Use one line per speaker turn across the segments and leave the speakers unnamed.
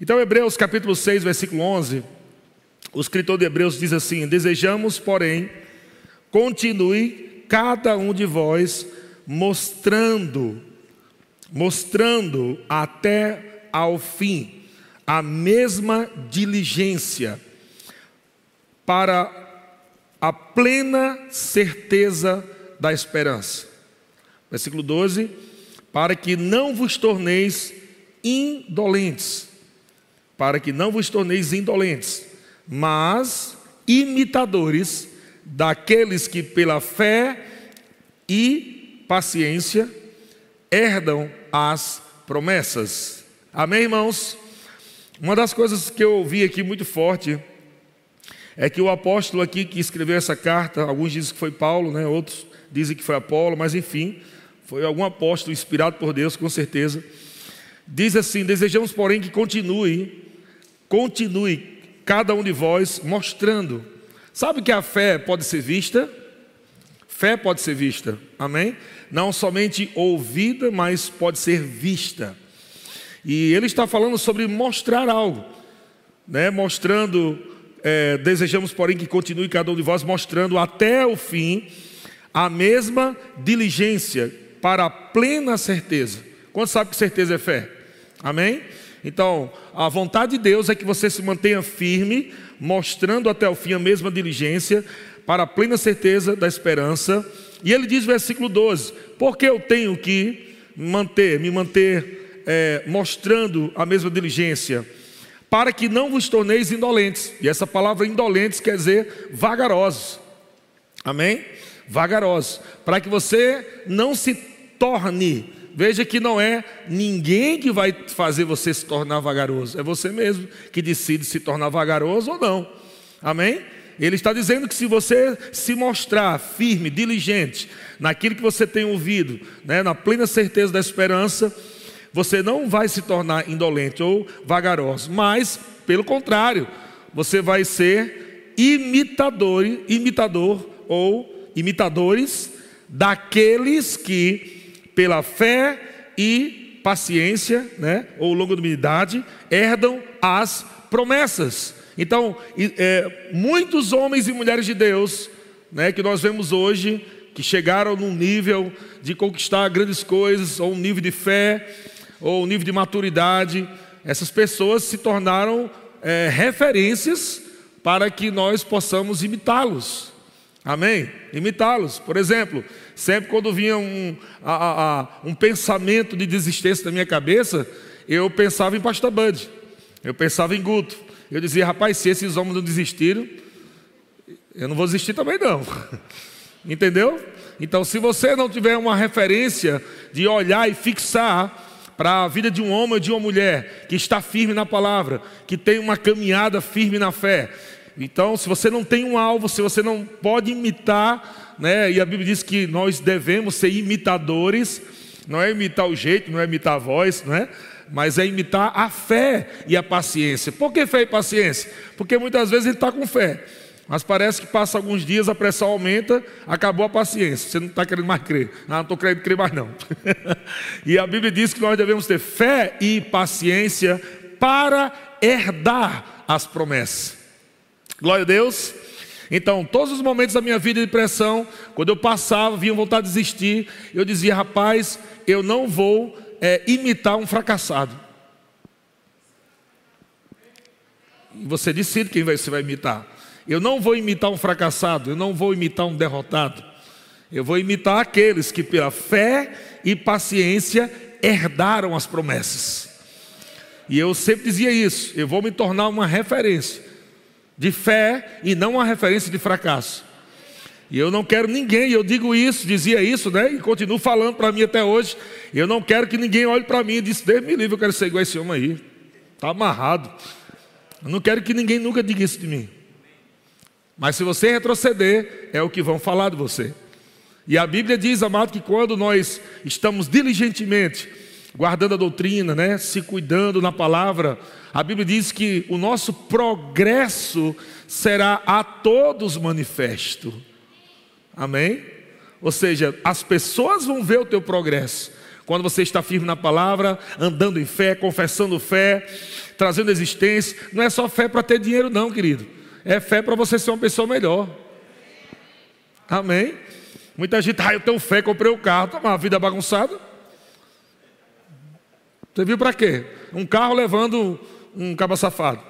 Então, Hebreus capítulo 6, versículo 11, o escritor de Hebreus diz assim: Desejamos, porém, continue cada um de vós mostrando, mostrando até ao fim a mesma diligência para a plena certeza da esperança. Versículo 12: Para que não vos torneis indolentes, para que não vos torneis indolentes, mas imitadores daqueles que pela fé e paciência herdam as promessas. Amém, irmãos? Uma das coisas que eu ouvi aqui muito forte é que o apóstolo aqui que escreveu essa carta, alguns dizem que foi Paulo, né? outros dizem que foi Apolo, mas enfim, foi algum apóstolo inspirado por Deus, com certeza. Diz assim: Desejamos, porém, que continue, continue cada um de vós mostrando. Sabe que a fé pode ser vista? Fé pode ser vista, amém? Não somente ouvida, mas pode ser vista. E ele está falando sobre mostrar algo, né? Mostrando é, desejamos, porém, que continue cada um de vós mostrando até o fim a mesma diligência para a plena certeza. Quanto sabe que certeza é fé? Amém? Então, a vontade de Deus é que você se mantenha firme, mostrando até o fim a mesma diligência para a plena certeza da esperança. E ele diz, versículo 12: Porque eu tenho que manter, me manter é, mostrando a mesma diligência para que não vos torneis indolentes. E essa palavra indolentes quer dizer vagarosos. Amém? Vagarosos. Para que você não se torne. Veja que não é ninguém que vai fazer você se tornar vagaroso, é você mesmo que decide se tornar vagaroso ou não. Amém? Ele está dizendo que se você se mostrar firme, diligente naquilo que você tem ouvido, né, na plena certeza da esperança, você não vai se tornar indolente ou vagaroso, mas, pelo contrário, você vai ser imitador, imitador ou imitadores daqueles que, pela fé e paciência, né, ou longanimidade, herdam as promessas. Então, é, muitos homens e mulheres de Deus, né, que nós vemos hoje, que chegaram num nível de conquistar grandes coisas, ou um nível de fé, ou nível de maturidade, essas pessoas se tornaram é, referências para que nós possamos imitá-los. Amém? Imitá-los. Por exemplo, sempre quando vinha um, a, a, um pensamento de desistência na minha cabeça, eu pensava em Pastor Bud, eu pensava em Guto. Eu dizia, rapaz, se esses homens não desistiram, eu não vou desistir também não. Entendeu? Então, se você não tiver uma referência de olhar e fixar para a vida de um homem ou de uma mulher que está firme na palavra, que tem uma caminhada firme na fé. Então, se você não tem um alvo, se você não pode imitar, né, e a Bíblia diz que nós devemos ser imitadores, não é imitar o jeito, não é imitar a voz, não é? mas é imitar a fé e a paciência. Por que fé e paciência? Porque muitas vezes ele está com fé, mas parece que passa alguns dias, a pressão aumenta, acabou a paciência. Você não está querendo mais crer. Ah, não estou querendo crer mais não. e a Bíblia diz que nós devemos ter fé e paciência para herdar as promessas. Glória a Deus. Então, todos os momentos da minha vida de pressão, quando eu passava, vinha vontade de desistir, eu dizia, rapaz, eu não vou é, imitar um fracassado. E você decide quem você vai imitar. Eu não vou imitar um fracassado, eu não vou imitar um derrotado. Eu vou imitar aqueles que, pela fé e paciência, herdaram as promessas. E eu sempre dizia isso: eu vou me tornar uma referência de fé e não uma referência de fracasso. E eu não quero ninguém, eu digo isso, dizia isso, né? E continuo falando para mim até hoje. Eu não quero que ninguém olhe para mim e disse: Deus me livre, eu quero ser igual a esse homem aí. Está amarrado. Eu não quero que ninguém nunca diga isso de mim. Mas se você retroceder, é o que vão falar de você. E a Bíblia diz, amado, que quando nós estamos diligentemente guardando a doutrina, né, se cuidando na palavra, a Bíblia diz que o nosso progresso será a todos manifesto. Amém? Ou seja, as pessoas vão ver o teu progresso. Quando você está firme na palavra, andando em fé, confessando fé, trazendo existência, não é só fé para ter dinheiro, não, querido. É fé para você ser uma pessoa melhor. Amém? Muita gente, ah, eu tenho fé, comprei o um carro, tá uma vida bagunçada. Você viu para quê? Um carro levando um cabo safado.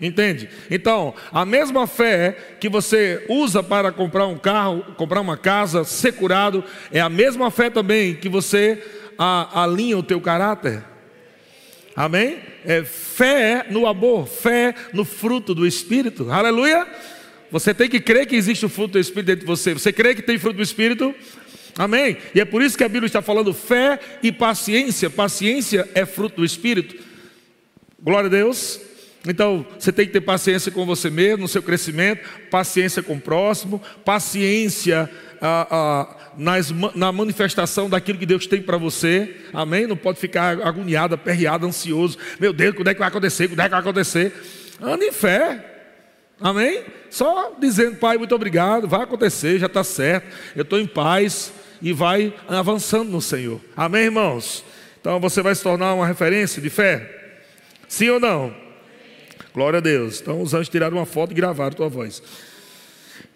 Entende? Então, a mesma fé que você usa para comprar um carro, comprar uma casa, ser curado, é a mesma fé também que você a, alinha o teu caráter. Amém? É fé no amor, fé no fruto do Espírito. Aleluia! Você tem que crer que existe o fruto do Espírito dentro de você. Você crê que tem fruto do Espírito? Amém? E é por isso que a Bíblia está falando fé e paciência. Paciência é fruto do Espírito. Glória a Deus. Então, você tem que ter paciência com você mesmo, no seu crescimento, paciência com o próximo, paciência ah, ah, nas, na manifestação daquilo que Deus tem para você, amém? Não pode ficar agoniado, aperreado, ansioso. Meu Deus, quando é que vai acontecer? Quando é que vai acontecer? Anda em fé, amém? Só dizendo, Pai, muito obrigado, vai acontecer, já está certo, eu estou em paz e vai avançando no Senhor, amém, irmãos? Então você vai se tornar uma referência de fé? Sim ou não? Glória a Deus. Então os anjos tiraram uma foto e gravaram a tua voz.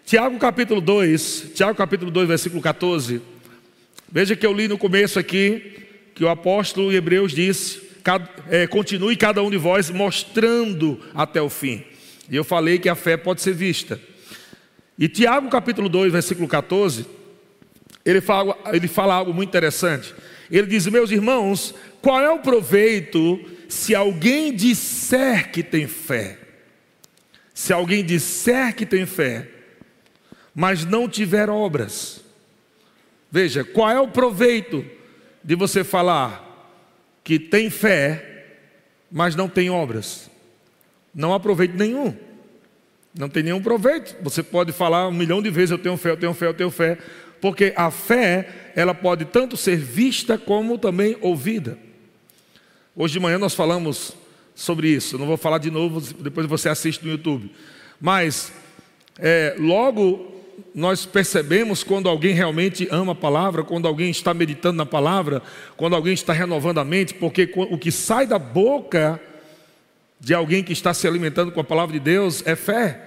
Tiago capítulo 2, Tiago capítulo 2, versículo 14. Veja que eu li no começo aqui que o apóstolo Hebreus disse: é, continue cada um de vós mostrando até o fim. E eu falei que a fé pode ser vista. E Tiago capítulo 2, versículo 14, ele fala, ele fala algo muito interessante. Ele diz: Meus irmãos, qual é o proveito se alguém disser que tem fé, se alguém disser que tem fé, mas não tiver obras, veja, qual é o proveito de você falar que tem fé, mas não tem obras? Não há proveito nenhum. Não tem nenhum proveito. Você pode falar um milhão de vezes: eu tenho fé, eu tenho fé, eu tenho fé. Porque a fé, ela pode tanto ser vista como também ouvida. Hoje de manhã nós falamos sobre isso. Não vou falar de novo, depois você assiste no YouTube. Mas é, logo nós percebemos quando alguém realmente ama a palavra, quando alguém está meditando na palavra, quando alguém está renovando a mente, porque o que sai da boca de alguém que está se alimentando com a palavra de Deus é fé,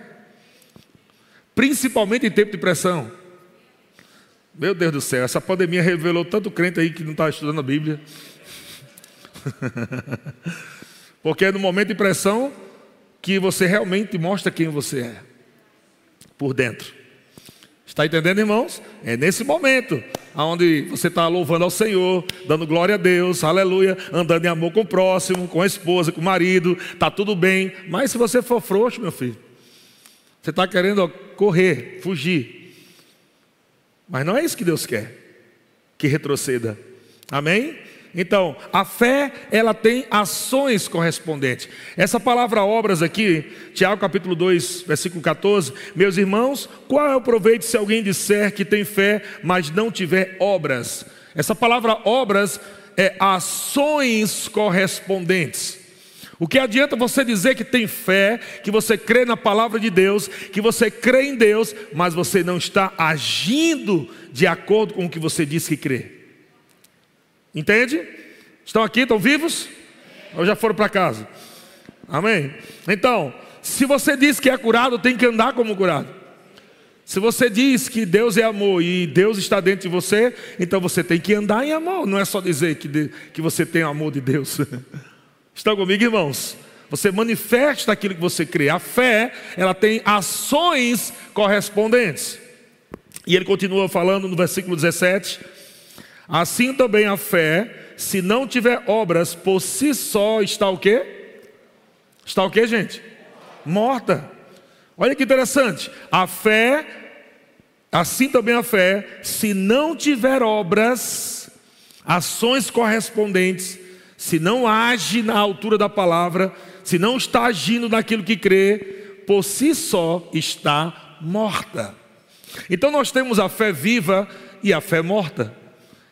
principalmente em tempo de pressão. Meu Deus do céu, essa pandemia revelou tanto crente aí que não está estudando a Bíblia. Porque é no momento de pressão que você realmente mostra quem você é por dentro. Está entendendo, irmãos? É nesse momento onde você está louvando ao Senhor, dando glória a Deus, aleluia, andando em amor com o próximo, com a esposa, com o marido, está tudo bem. Mas se você for frouxo, meu filho, você está querendo correr, fugir. Mas não é isso que Deus quer, que retroceda. Amém? Então, a fé, ela tem ações correspondentes. Essa palavra obras aqui, Tiago capítulo 2, versículo 14, meus irmãos, qual é o proveito se alguém disser que tem fé, mas não tiver obras? Essa palavra obras é ações correspondentes. O que adianta você dizer que tem fé, que você crê na palavra de Deus, que você crê em Deus, mas você não está agindo de acordo com o que você diz que crê? Entende? Estão aqui, estão vivos? Ou já foram para casa? Amém? Então, se você diz que é curado, tem que andar como curado. Se você diz que Deus é amor e Deus está dentro de você, então você tem que andar em amor. Não é só dizer que, de, que você tem amor de Deus. Estão comigo, irmãos? Você manifesta aquilo que você crê. A fé, ela tem ações correspondentes. E ele continua falando no versículo 17. Assim também a fé, se não tiver obras, por si só está o quê? Está o quê, gente? Morta. Olha que interessante. A fé, assim também a fé, se não tiver obras, ações correspondentes, se não age na altura da palavra, se não está agindo naquilo que crê, por si só está morta. Então nós temos a fé viva e a fé morta.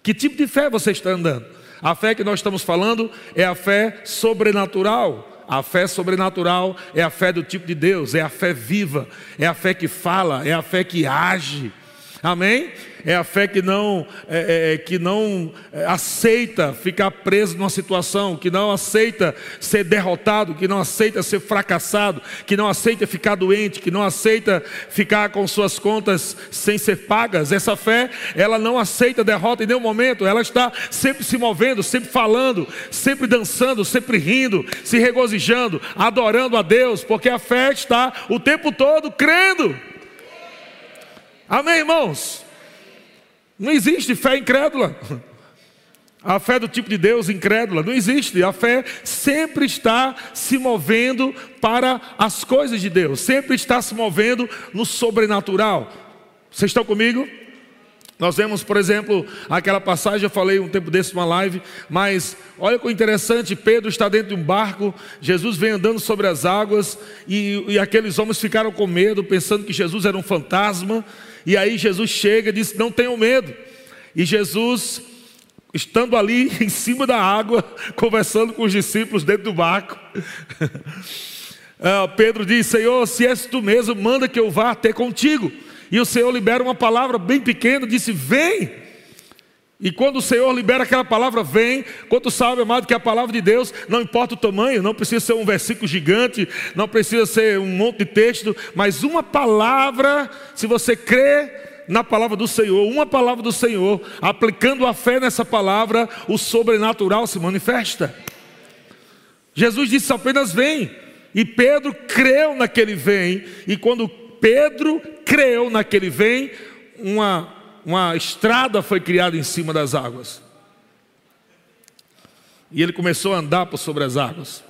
Que tipo de fé você está andando? A fé que nós estamos falando é a fé sobrenatural. A fé sobrenatural é a fé do tipo de Deus, é a fé viva, é a fé que fala, é a fé que age. Amém? É a fé que não, é, é, que não é, aceita ficar preso numa situação, que não aceita ser derrotado, que não aceita ser fracassado, que não aceita ficar doente, que não aceita ficar com suas contas sem ser pagas. Essa fé, ela não aceita derrota em nenhum momento, ela está sempre se movendo, sempre falando, sempre dançando, sempre rindo, se regozijando, adorando a Deus, porque a fé está o tempo todo crendo. Amém, irmãos? Não existe fé incrédula. A fé do tipo de Deus incrédula não existe. A fé sempre está se movendo para as coisas de Deus, sempre está se movendo no sobrenatural. Vocês estão comigo? Nós vemos, por exemplo, aquela passagem, eu falei um tempo desse numa live, mas olha que interessante: Pedro está dentro de um barco, Jesus vem andando sobre as águas, e, e aqueles homens ficaram com medo, pensando que Jesus era um fantasma. E aí Jesus chega e diz: Não tenham medo. E Jesus, estando ali em cima da água, conversando com os discípulos dentro do barco, ah, Pedro diz: Senhor, se és tu mesmo, manda que eu vá até contigo. E o Senhor libera uma palavra bem pequena, disse: Vem. E quando o Senhor libera aquela palavra, vem. Quando sabe, amado, que a palavra de Deus, não importa o tamanho, não precisa ser um versículo gigante, não precisa ser um monte de texto, mas uma palavra, se você crê na palavra do Senhor, uma palavra do Senhor, aplicando a fé nessa palavra, o sobrenatural se manifesta. Jesus disse apenas vem, e Pedro creu naquele vem, e quando Pedro creu naquele vem, uma uma estrada foi criada em cima das águas. E ele começou a andar por sobre as águas.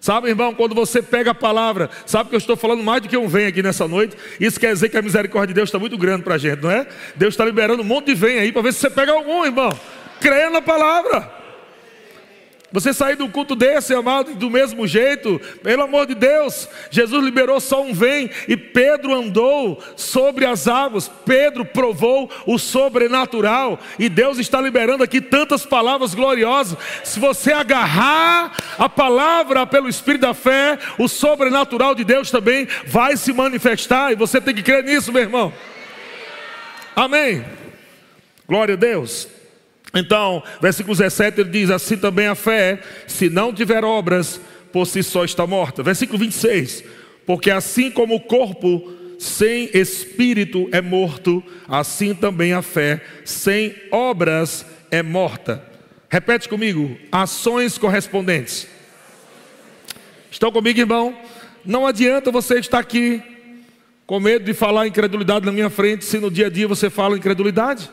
Sabe, irmão, quando você pega a palavra, sabe que eu estou falando mais do que um vem aqui nessa noite. Isso quer dizer que a misericórdia de Deus está muito grande para a gente, não é? Deus está liberando um monte de vem aí para ver se você pega algum, irmão. Creia na palavra. Você sair do culto desse, amado, do mesmo jeito, pelo amor de Deus, Jesus liberou só um vem e Pedro andou sobre as águas. Pedro provou o sobrenatural e Deus está liberando aqui tantas palavras gloriosas. Se você agarrar a palavra pelo Espírito da fé, o sobrenatural de Deus também vai se manifestar e você tem que crer nisso, meu irmão. Amém. Glória a Deus. Então, versículo 17 ele diz: Assim também a fé, se não tiver obras, por si só está morta. Versículo 26: Porque assim como o corpo sem espírito é morto, assim também a fé sem obras é morta. Repete comigo: ações correspondentes. Estão comigo, irmão? Não adianta você estar aqui com medo de falar incredulidade na minha frente, se no dia a dia você fala incredulidade.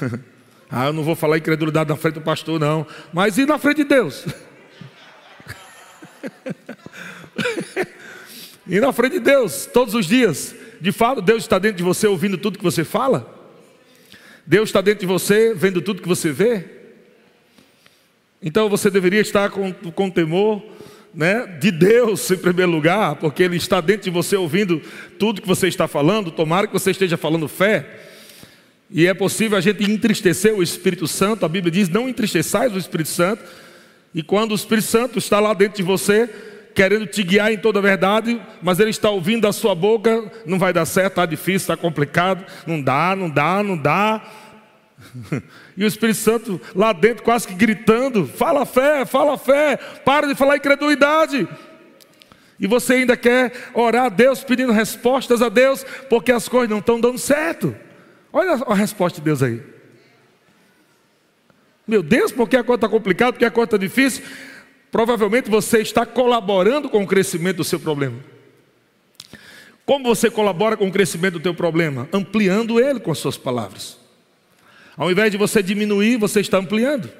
Ah, eu não vou falar incredulidade na frente do pastor, não. Mas e na frente de Deus? e na frente de Deus, todos os dias. De fato, Deus está dentro de você ouvindo tudo que você fala? Deus está dentro de você vendo tudo que você vê? Então você deveria estar com, com temor né, de Deus em primeiro lugar, porque Ele está dentro de você ouvindo tudo que você está falando. Tomara que você esteja falando fé. E é possível a gente entristecer o Espírito Santo, a Bíblia diz: não entristeçais o Espírito Santo. E quando o Espírito Santo está lá dentro de você, querendo te guiar em toda a verdade, mas ele está ouvindo da sua boca, não vai dar certo, está difícil, está complicado, não dá, não dá, não dá. E o Espírito Santo lá dentro quase que gritando: fala fé, fala fé, para de falar incredulidade. E você ainda quer orar a Deus, pedindo respostas a Deus, porque as coisas não estão dando certo. Olha a resposta de Deus aí. Meu Deus, porque a coisa está complicada, porque a coisa está difícil. Provavelmente você está colaborando com o crescimento do seu problema. Como você colabora com o crescimento do teu problema? Ampliando ele com as suas palavras. Ao invés de você diminuir, você está ampliando.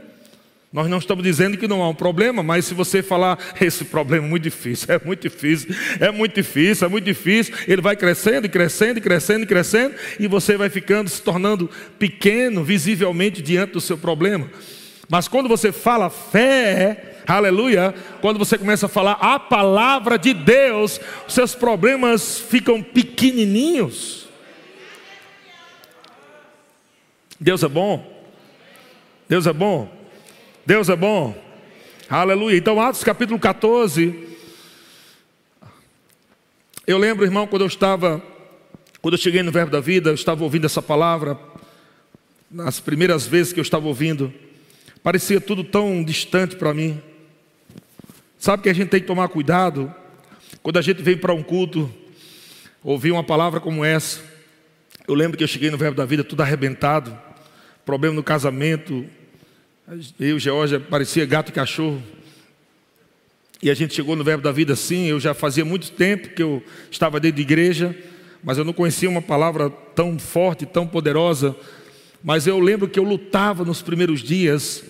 Nós não estamos dizendo que não há um problema, mas se você falar, esse problema é muito difícil, é muito difícil, é muito difícil, é muito difícil, ele vai crescendo e crescendo e crescendo e crescendo, e você vai ficando, se tornando pequeno, visivelmente, diante do seu problema. Mas quando você fala fé, aleluia, quando você começa a falar a palavra de Deus, seus problemas ficam pequenininhos. Deus é bom. Deus é bom. Deus é bom. Aleluia. Então, Atos capítulo 14. Eu lembro, irmão, quando eu estava Quando eu cheguei no Verbo da Vida, eu estava ouvindo essa palavra, nas primeiras vezes que eu estava ouvindo, parecia tudo tão distante para mim. Sabe que a gente tem que tomar cuidado quando a gente vem para um culto, ouvir uma palavra como essa. Eu lembro que eu cheguei no Verbo da Vida tudo arrebentado, problema no casamento. Eu, Georgia, parecia gato e cachorro. E a gente chegou no Verbo da Vida assim. Eu já fazia muito tempo que eu estava dentro de igreja, mas eu não conhecia uma palavra tão forte, tão poderosa. Mas eu lembro que eu lutava nos primeiros dias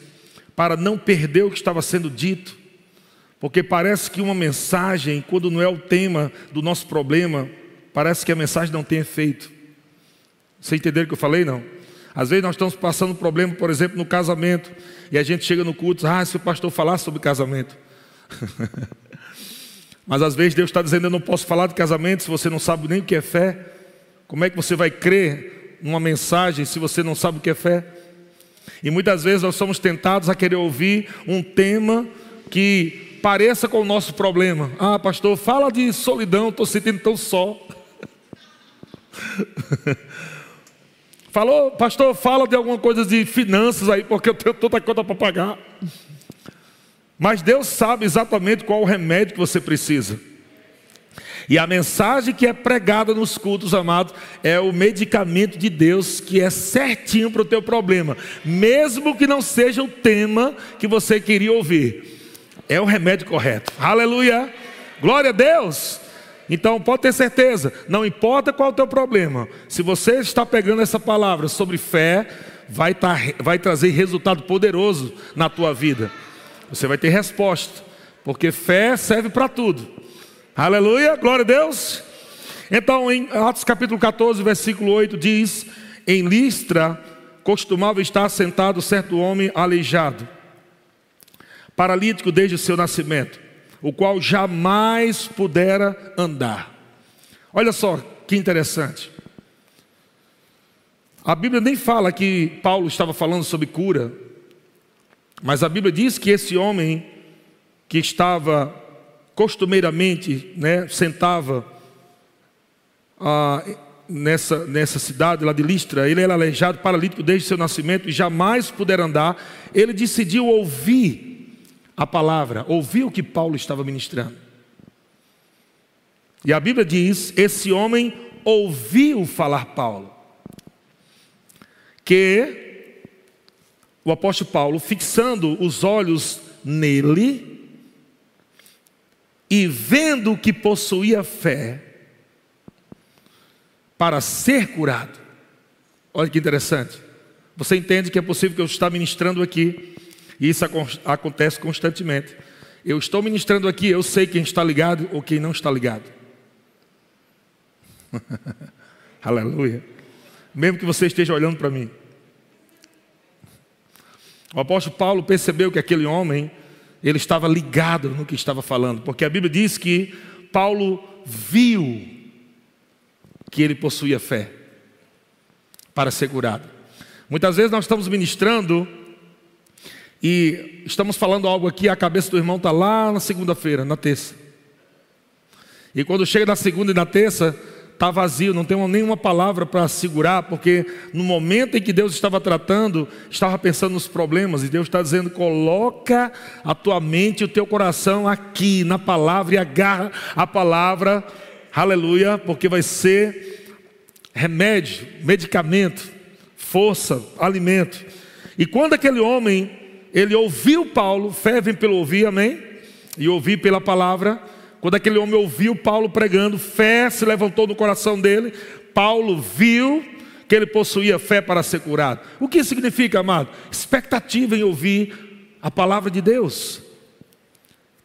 para não perder o que estava sendo dito, porque parece que uma mensagem, quando não é o tema do nosso problema, parece que a mensagem não tem efeito. Você entendeu o que eu falei? Não. Às vezes nós estamos passando um problema, por exemplo, no casamento, e a gente chega no culto, ah, se o pastor falar sobre casamento. Mas às vezes Deus está dizendo: Eu não posso falar de casamento se você não sabe nem o que é fé. Como é que você vai crer numa mensagem se você não sabe o que é fé? E muitas vezes nós somos tentados a querer ouvir um tema que pareça com o nosso problema. Ah, pastor, fala de solidão, estou sentindo tão só. Falou, pastor, fala de alguma coisa de finanças aí, porque eu tenho toda conta para pagar. Mas Deus sabe exatamente qual o remédio que você precisa. E a mensagem que é pregada nos cultos, amados, é o medicamento de Deus que é certinho para o teu problema, mesmo que não seja o tema que você queria ouvir. É o remédio correto. Aleluia! Glória a Deus! Então pode ter certeza, não importa qual é o teu problema, se você está pegando essa palavra sobre fé, vai, tá, vai trazer resultado poderoso na tua vida. Você vai ter resposta, porque fé serve para tudo. Aleluia, glória a Deus. Então, em Atos capítulo 14, versículo 8 diz: Em Listra costumava estar sentado certo homem aleijado, paralítico desde o seu nascimento, o qual jamais pudera andar. Olha só que interessante. A Bíblia nem fala que Paulo estava falando sobre cura, mas a Bíblia diz que esse homem que estava costumeiramente, né, sentava ah, nessa, nessa cidade lá de Listra, ele era aleijado, paralítico desde seu nascimento e jamais puder andar. Ele decidiu ouvir a palavra, ouvir o que Paulo estava ministrando. E a Bíblia diz: esse homem ouviu falar Paulo, que o apóstolo Paulo, fixando os olhos nele e vendo que possuía fé para ser curado. Olha que interessante. Você entende que é possível que eu estou ministrando aqui, e isso acontece constantemente. Eu estou ministrando aqui, eu sei quem está ligado ou quem não está ligado. Aleluia. Mesmo que você esteja olhando para mim. O apóstolo Paulo percebeu que aquele homem, ele estava ligado no que estava falando, porque a Bíblia diz que Paulo viu que ele possuía fé para ser curado. Muitas vezes nós estamos ministrando e estamos falando algo aqui, a cabeça do irmão está lá na segunda-feira, na terça. E quando chega na segunda e na terça, está vazio, não tem nenhuma palavra para segurar, porque no momento em que Deus estava tratando, estava pensando nos problemas, e Deus está dizendo: coloca a tua mente e o teu coração aqui na palavra e agarra a palavra, aleluia, porque vai ser remédio, medicamento, força, alimento. E quando aquele homem, ele ouviu Paulo, fé vem pelo ouvir, amém? E ouvir pela palavra, quando aquele homem ouviu Paulo pregando, fé se levantou no coração dele. Paulo viu que ele possuía fé para ser curado. O que significa, amado? Expectativa em ouvir a palavra de Deus.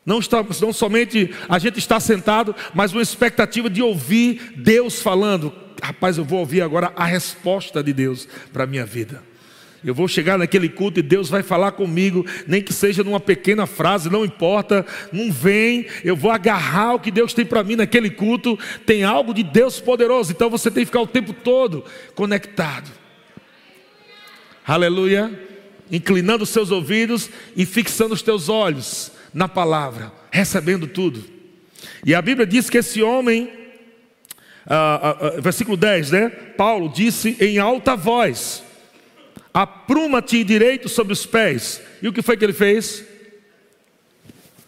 Não, estamos, não somente a gente está sentado, mas uma expectativa de ouvir Deus falando. Rapaz, eu vou ouvir agora a resposta de Deus para a minha vida. Eu vou chegar naquele culto e Deus vai falar comigo, nem que seja numa pequena frase, não importa, não vem, eu vou agarrar o que Deus tem para mim naquele culto. Tem algo de Deus poderoso, então você tem que ficar o tempo todo conectado. Aleluia. Inclinando os seus ouvidos e fixando os teus olhos na palavra, recebendo tudo. E a Bíblia diz que esse homem ah, ah, versículo 10, né? Paulo disse em alta voz: Apruma-te direito sobre os pés. E o que foi que ele fez?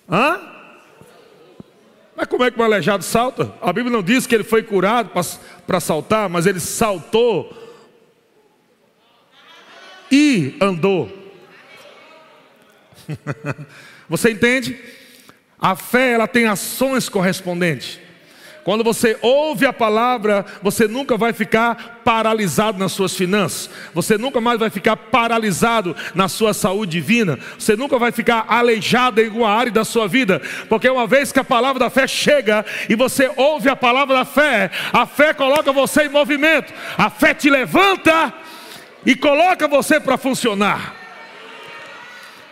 Hã? Mas como é que o aleijado salta? A Bíblia não diz que ele foi curado para saltar, mas ele saltou e andou. Você entende? A fé ela tem ações correspondentes. Quando você ouve a palavra, você nunca vai ficar paralisado nas suas finanças, você nunca mais vai ficar paralisado na sua saúde divina, você nunca vai ficar aleijado em alguma área da sua vida, porque uma vez que a palavra da fé chega e você ouve a palavra da fé, a fé coloca você em movimento, a fé te levanta e coloca você para funcionar.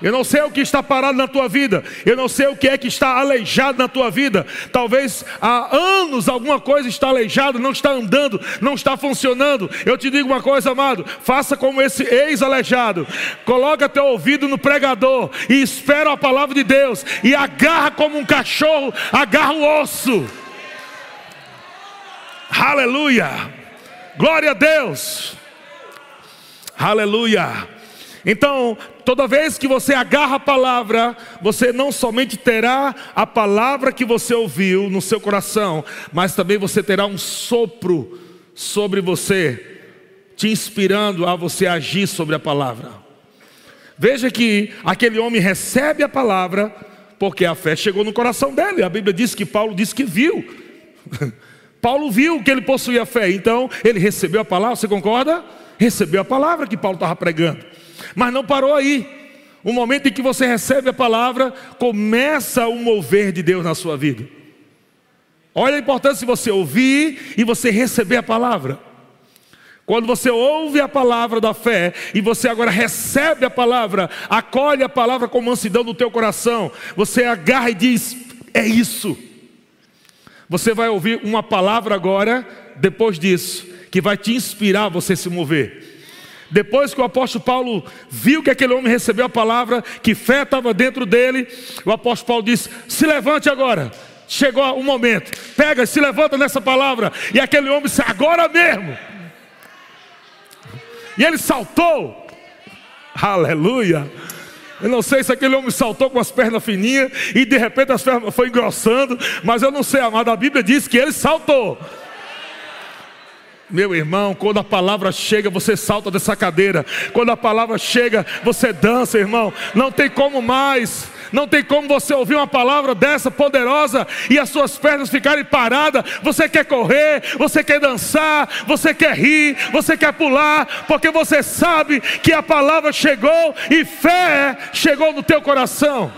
Eu não sei o que está parado na tua vida. Eu não sei o que é que está aleijado na tua vida. Talvez há anos alguma coisa está aleijada, não está andando, não está funcionando. Eu te digo uma coisa, amado: faça como esse ex-aleijado. Coloca teu ouvido no pregador e espera a palavra de Deus e agarra como um cachorro, agarra o osso. Aleluia! Glória a Deus! Aleluia! Então, toda vez que você agarra a palavra, você não somente terá a palavra que você ouviu no seu coração, mas também você terá um sopro sobre você, te inspirando a você agir sobre a palavra. Veja que aquele homem recebe a palavra, porque a fé chegou no coração dele. A Bíblia diz que Paulo disse que viu. Paulo viu que ele possuía fé, então ele recebeu a palavra, você concorda? Recebeu a palavra que Paulo estava pregando. Mas não parou aí. O momento em que você recebe a palavra, começa o mover de Deus na sua vida. Olha a importância de você ouvir e você receber a palavra. Quando você ouve a palavra da fé e você agora recebe a palavra, acolhe a palavra com mansidão do teu coração, você agarra e diz: É isso. Você vai ouvir uma palavra agora, depois disso, que vai te inspirar a você se mover. Depois que o apóstolo Paulo viu que aquele homem recebeu a palavra, que fé estava dentro dele, o apóstolo Paulo disse: Se levante agora. Chegou o momento, pega, se levanta nessa palavra. E aquele homem disse: Agora mesmo. E ele saltou. Aleluia. Eu não sei se aquele homem saltou com as pernas fininhas e de repente as pernas foi engrossando, mas eu não sei, amado. A Bíblia diz que ele saltou. Meu irmão, quando a palavra chega, você salta dessa cadeira. Quando a palavra chega, você dança, irmão. Não tem como mais. Não tem como você ouvir uma palavra dessa poderosa e as suas pernas ficarem paradas. Você quer correr, você quer dançar, você quer rir, você quer pular, porque você sabe que a palavra chegou e fé chegou no teu coração.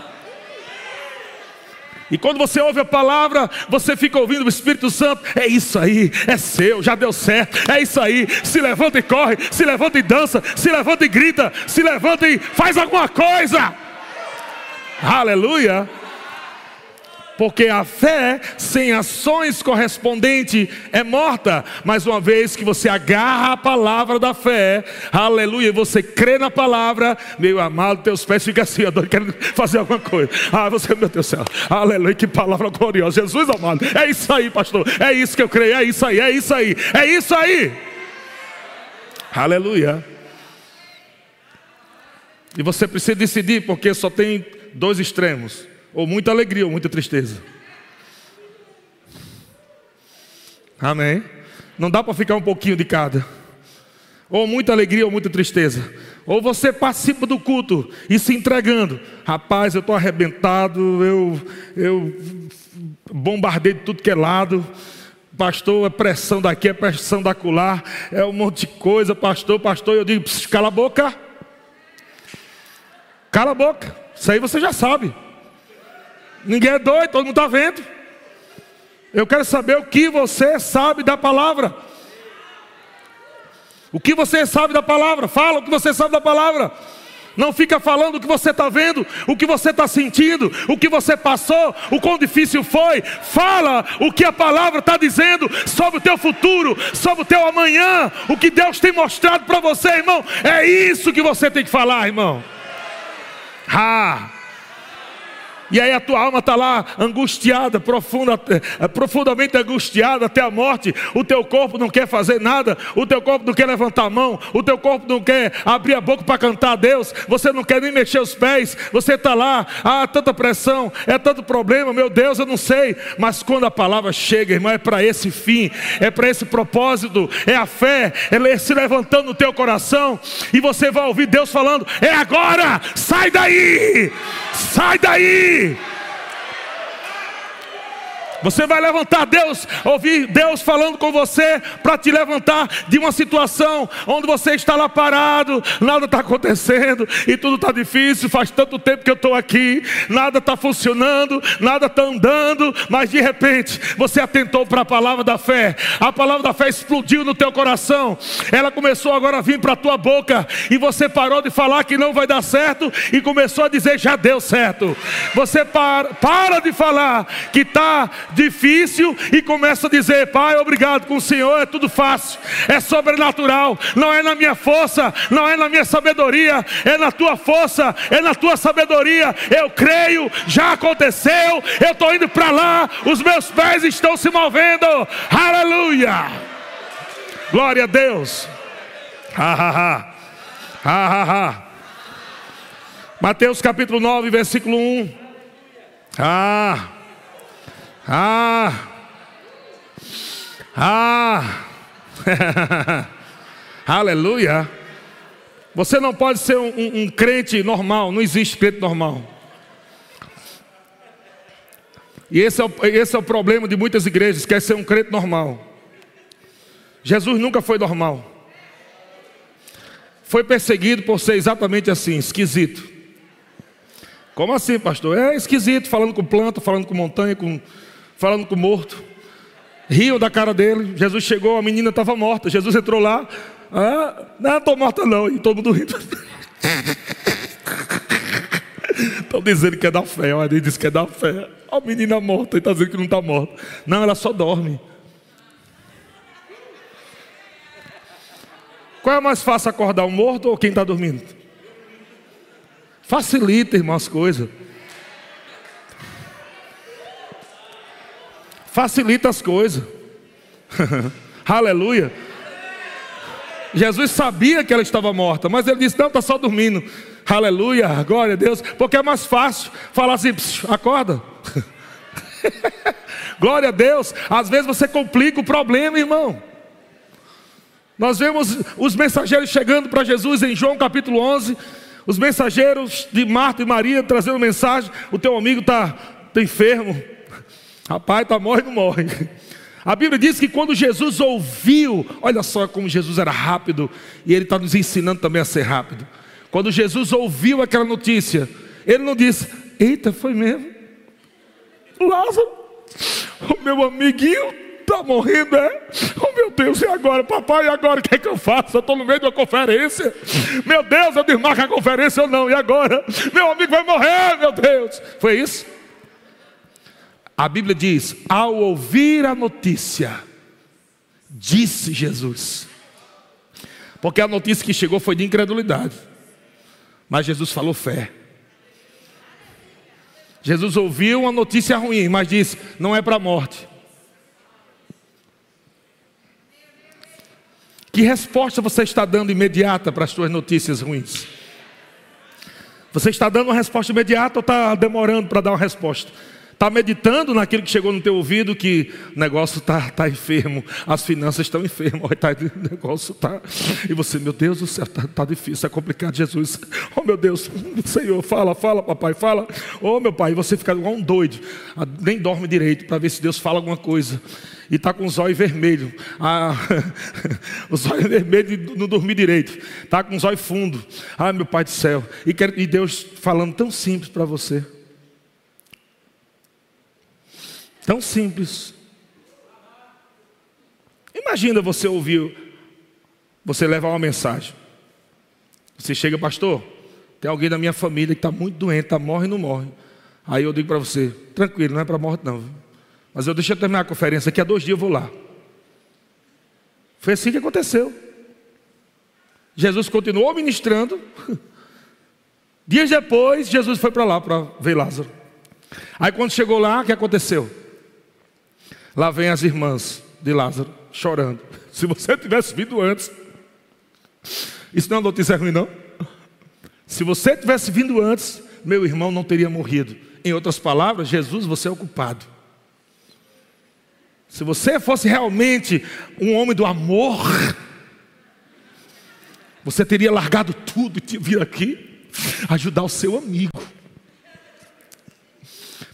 E quando você ouve a palavra, você fica ouvindo o Espírito Santo. É isso aí, é seu, já deu certo. É isso aí. Se levanta e corre, se levanta e dança, se levanta e grita, se levanta e faz alguma coisa. Aleluia. Porque a fé sem ações correspondentes é morta. Mas uma vez que você agarra a palavra da fé, aleluia, você crê na palavra, meu amado, teus pés ficam assim, eu quero fazer alguma coisa. Ah, você, meu Deus do céu, aleluia, que palavra gloriosa. Jesus amado, é isso aí, pastor, é isso que eu creio, é isso aí, é isso aí, é isso aí. Aleluia. E você precisa decidir, porque só tem dois extremos ou muita alegria ou muita tristeza. Amém? Não dá para ficar um pouquinho de cada. Ou muita alegria ou muita tristeza. Ou você participa do culto e se entregando. Rapaz, eu estou arrebentado, eu, eu bombardei de tudo que é lado. Pastor, é pressão daqui, é pressão da colar, é um monte de coisa, pastor, pastor. Eu digo, cala a boca. Cala a boca. Isso aí você já sabe. Ninguém é doido, todo mundo está vendo. Eu quero saber o que você sabe da palavra. O que você sabe da palavra? Fala o que você sabe da palavra. Não fica falando o que você está vendo, o que você está sentindo, o que você passou, o quão difícil foi. Fala o que a palavra está dizendo sobre o teu futuro, sobre o teu amanhã, o que Deus tem mostrado para você, irmão. É isso que você tem que falar, irmão. Ah, e aí a tua alma está lá angustiada, profunda, eh, profundamente angustiada até a morte. O teu corpo não quer fazer nada, o teu corpo não quer levantar a mão, o teu corpo não quer abrir a boca para cantar a Deus, você não quer nem mexer os pés, você está lá, ah, tanta pressão, é tanto problema, meu Deus, eu não sei. Mas quando a palavra chega, irmão, é para esse fim, é para esse propósito, é a fé, é se levantando no teu coração, e você vai ouvir Deus falando: é agora, sai daí, sai daí. free. Você vai levantar Deus, ouvir Deus falando com você para te levantar de uma situação onde você está lá parado, nada está acontecendo e tudo está difícil. Faz tanto tempo que eu estou aqui, nada está funcionando, nada está andando, mas de repente você atentou para a palavra da fé. A palavra da fé explodiu no teu coração. Ela começou agora a vir para a tua boca e você parou de falar que não vai dar certo e começou a dizer já deu certo. Você para, para de falar que está difícil e começa a dizer: Pai, obrigado com o Senhor, é tudo fácil, é sobrenatural, não é na minha força, não é na minha sabedoria, é na tua força, é na tua sabedoria. Eu creio, já aconteceu, eu estou indo para lá, os meus pés estão se movendo, aleluia, glória a Deus, ha, ha, ha. Ha, ha, ha. Mateus capítulo 9, versículo 1. Ah, ah! Ah! Aleluia! Você não pode ser um, um, um, crente normal, não existe crente normal. E esse é, o, esse é o problema de muitas igrejas, quer ser um crente normal. Jesus nunca foi normal. Foi perseguido por ser exatamente assim, esquisito. Como assim, pastor? É esquisito, falando com planta, falando com montanha, com falando com o morto. Riam da cara dele. Jesus chegou, a menina estava morta. Jesus entrou lá. Ah, não, estou morta não. E todo mundo rindo. Estão dizendo que é da fé. Olha, ele disse que é da fé. A menina morta e está dizendo que não está morta. Não, ela só dorme. Qual é mais fácil acordar um morto ou quem está dormindo? Facilita, irmão, as coisas. Facilita as coisas. Aleluia. Jesus sabia que ela estava morta, mas ele disse: Não, está só dormindo. Aleluia, glória a Deus, porque é mais fácil falar assim: acorda. glória a Deus. Às vezes você complica o problema, irmão. Nós vemos os mensageiros chegando para Jesus em João capítulo 11. Os mensageiros de Marta e Maria trazendo mensagem: O teu amigo está tá enfermo. Rapaz, está morre não morre. A Bíblia diz que quando Jesus ouviu, olha só como Jesus era rápido, e Ele está nos ensinando também a ser rápido. Quando Jesus ouviu aquela notícia, Ele não disse: Eita, foi mesmo? Lázaro, o meu amiguinho está morrendo, é? Oh meu Deus, e agora? Papai, e agora? O que é que eu faço? Eu estou no meio de uma conferência. Meu Deus, eu desmarco a conferência ou não? E agora? Meu amigo vai morrer, meu Deus. Foi isso? A Bíblia diz: ao ouvir a notícia, disse Jesus. Porque a notícia que chegou foi de incredulidade. Mas Jesus falou fé. Jesus ouviu uma notícia ruim, mas disse: não é para a morte. Que resposta você está dando imediata para as suas notícias ruins? Você está dando uma resposta imediata ou está demorando para dar uma resposta? Está meditando naquilo que chegou no teu ouvido que o negócio está tá enfermo, as finanças estão enfermas, tá, o negócio está. E você, meu Deus do céu, está tá difícil, está complicado, Jesus. Oh meu Deus, Senhor, fala, fala, papai, fala. Oh meu pai, você fica igual um doido, nem dorme direito para ver se Deus fala alguma coisa. E está com os olhos vermelhos. Ah, os olhos vermelhos não dormir direito. Está com os olhos fundos. Ah, meu Pai do céu. E, quer, e Deus falando tão simples para você. Tão simples. Imagina você ouvir, você levar uma mensagem. Você chega, pastor, tem alguém da minha família que está muito doente, está morre não morre. Aí eu digo para você, tranquilo, não é para morte não. Mas eu deixo eu terminar a conferência, daqui a dois dias eu vou lá. Foi assim que aconteceu. Jesus continuou ministrando. Dias depois, Jesus foi para lá para ver Lázaro. Aí quando chegou lá, o que aconteceu? Lá vem as irmãs de Lázaro chorando. Se você tivesse vindo antes, isso não é notícia ruim, não? Se você tivesse vindo antes, meu irmão não teria morrido. Em outras palavras, Jesus, você é o culpado. Se você fosse realmente um homem do amor, você teria largado tudo e vir aqui ajudar o seu amigo.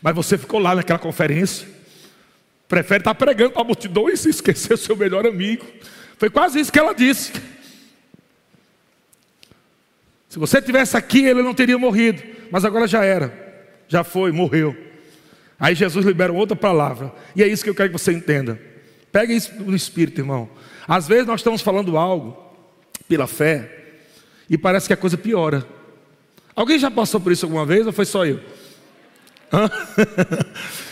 Mas você ficou lá naquela conferência, prefere estar pregando para a multidão e se esquecer seu melhor amigo. Foi quase isso que ela disse. Se você tivesse aqui, ele não teria morrido, mas agora já era, já foi, morreu. Aí Jesus libera outra palavra, e é isso que eu quero que você entenda. Pegue isso no espírito, irmão. Às vezes nós estamos falando algo pela fé e parece que a coisa piora. Alguém já passou por isso alguma vez ou foi só eu?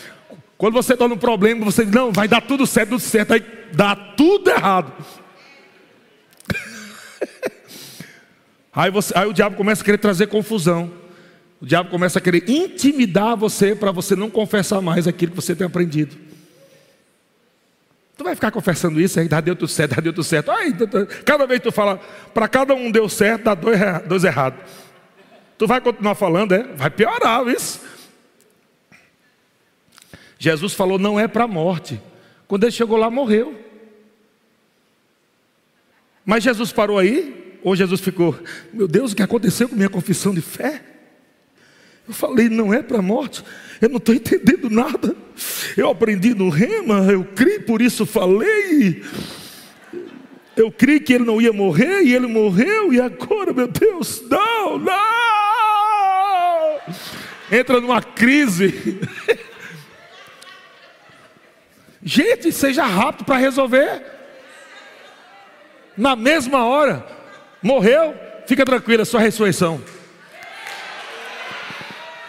Quando você está no problema, você diz, não, vai dar tudo certo, tudo certo, aí dá tudo errado. Aí, você, aí o diabo começa a querer trazer confusão. O diabo começa a querer intimidar você para você não confessar mais aquilo que você tem aprendido. Tu vai ficar confessando isso aí, dá deu tudo certo, dá deu tudo certo. Ai, cada vez que tu fala, para cada um deu certo, dá dois, dois errados. Tu vai continuar falando, é? Vai piorar isso. Jesus falou, não é para a morte. Quando ele chegou lá, morreu. Mas Jesus parou aí? Ou Jesus ficou, meu Deus, o que aconteceu com minha confissão de fé? Eu falei, não é para a morte, eu não estou entendendo nada. Eu aprendi no rema, eu criei, por isso falei. Eu criei que ele não ia morrer e ele morreu, e agora, meu Deus, não, não! Entra numa crise. Gente, seja rápido para resolver. Na mesma hora. Morreu, fica tranquila, sua ressurreição.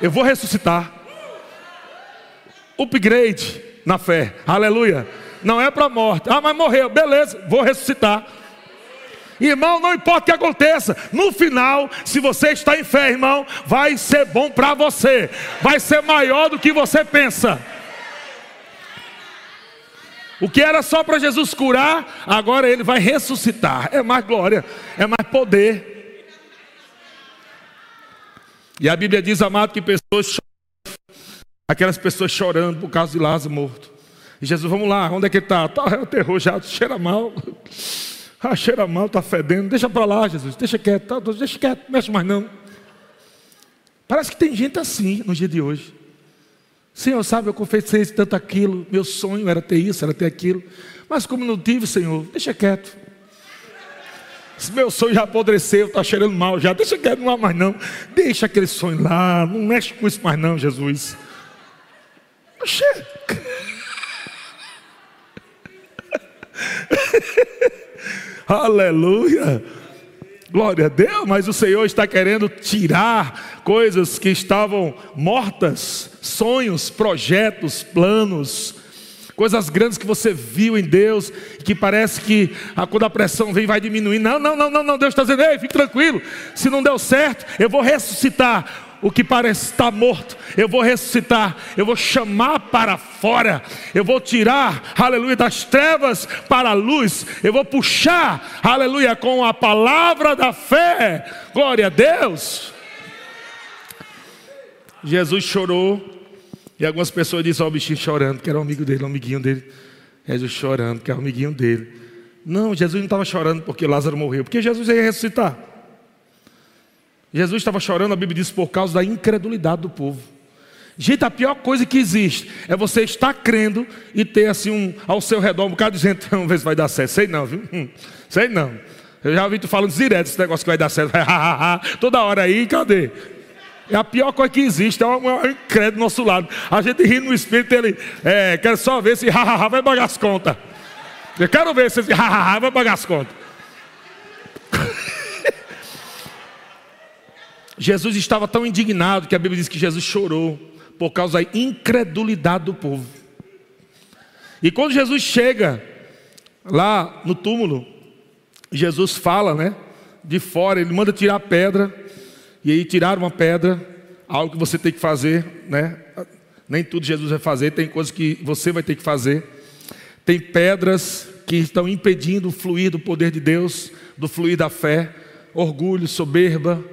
Eu vou ressuscitar. Upgrade na fé. Aleluia. Não é para a morte. Ah, mas morreu. Beleza, vou ressuscitar. Irmão, não importa o que aconteça, no final, se você está em fé, irmão, vai ser bom para você, vai ser maior do que você pensa. O que era só para Jesus curar, agora ele vai ressuscitar. É mais glória, é mais poder. E a Bíblia diz, amado, que pessoas choram, aquelas pessoas chorando por causa de Lázaro morto. E Jesus, vamos lá, onde é que está? Tá, é o terror já, cheira mal. Ah, cheira mal, está fedendo. Deixa para lá, Jesus, deixa quieto, tá, deixa quieto, mexe mais não. Parece que tem gente assim no dia de hoje. Senhor, sabe, eu confessei tanto aquilo, meu sonho era ter isso, era ter aquilo, mas como não tive, Senhor, deixa quieto. Esse meu sonho já apodreceu, está cheirando mal já, deixa quieto, não há mais não. Deixa aquele sonho lá, não mexe com isso mais não, Jesus. Oxê. Aleluia. Glória a Deus, mas o Senhor está querendo tirar coisas que estavam mortas, sonhos, projetos, planos, coisas grandes que você viu em Deus, que parece que a, quando a pressão vem vai diminuir. Não, não, não, não, não. Deus está dizendo, ei, fique tranquilo. Se não deu certo, eu vou ressuscitar o que parece estar morto, eu vou ressuscitar, eu vou chamar para fora, eu vou tirar, aleluia, das trevas para a luz, eu vou puxar, aleluia, com a palavra da fé, glória a Deus. Jesus chorou, e algumas pessoas dizem, ó, o bichinho chorando, que era o amigo dele, o amiguinho dele. Jesus chorando, que era o amiguinho dele. Não, Jesus não estava chorando porque Lázaro morreu, porque Jesus ia ressuscitar. Jesus estava chorando, a Bíblia diz, por causa da incredulidade do povo. Gente, a pior coisa que existe é você estar crendo e ter assim um ao seu redor um bocado de gente, vamos ver se vai dar certo. Sei não, viu? Hum, sei não. Eu já ouvi tu falando direto esse negócio que vai dar certo. Toda hora aí, cadê? É a pior coisa que existe, é um incrédulo do nosso lado. A gente ri no espírito, ele é, quer só ver se vai pagar as contas. Eu quero ver se vai pagar as contas. Jesus estava tão indignado que a Bíblia diz que Jesus chorou por causa da incredulidade do povo. E quando Jesus chega lá no túmulo, Jesus fala, né? De fora, ele manda tirar a pedra, e aí tiraram uma pedra, algo que você tem que fazer, né? Nem tudo Jesus vai fazer, tem coisas que você vai ter que fazer. Tem pedras que estão impedindo o fluir do poder de Deus, do fluir da fé, orgulho, soberba,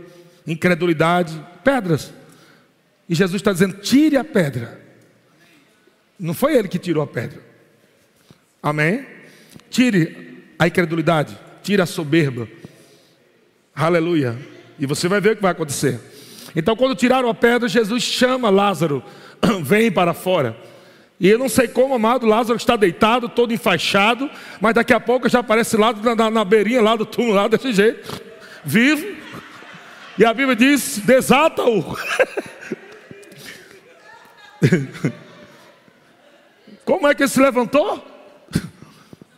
incredulidade, pedras. E Jesus está dizendo: tire a pedra. Não foi ele que tirou a pedra. Amém? Tire a incredulidade, tire a soberba. Aleluia. E você vai ver o que vai acontecer. Então, quando tiraram a pedra, Jesus chama Lázaro, vem para fora. E eu não sei como, amado, Lázaro está deitado, todo enfaixado, mas daqui a pouco já aparece lá na, na, na beirinha lá do túmulo, lá desse jeito, vivo. E a Bíblia diz: desata-o. como é que ele se levantou?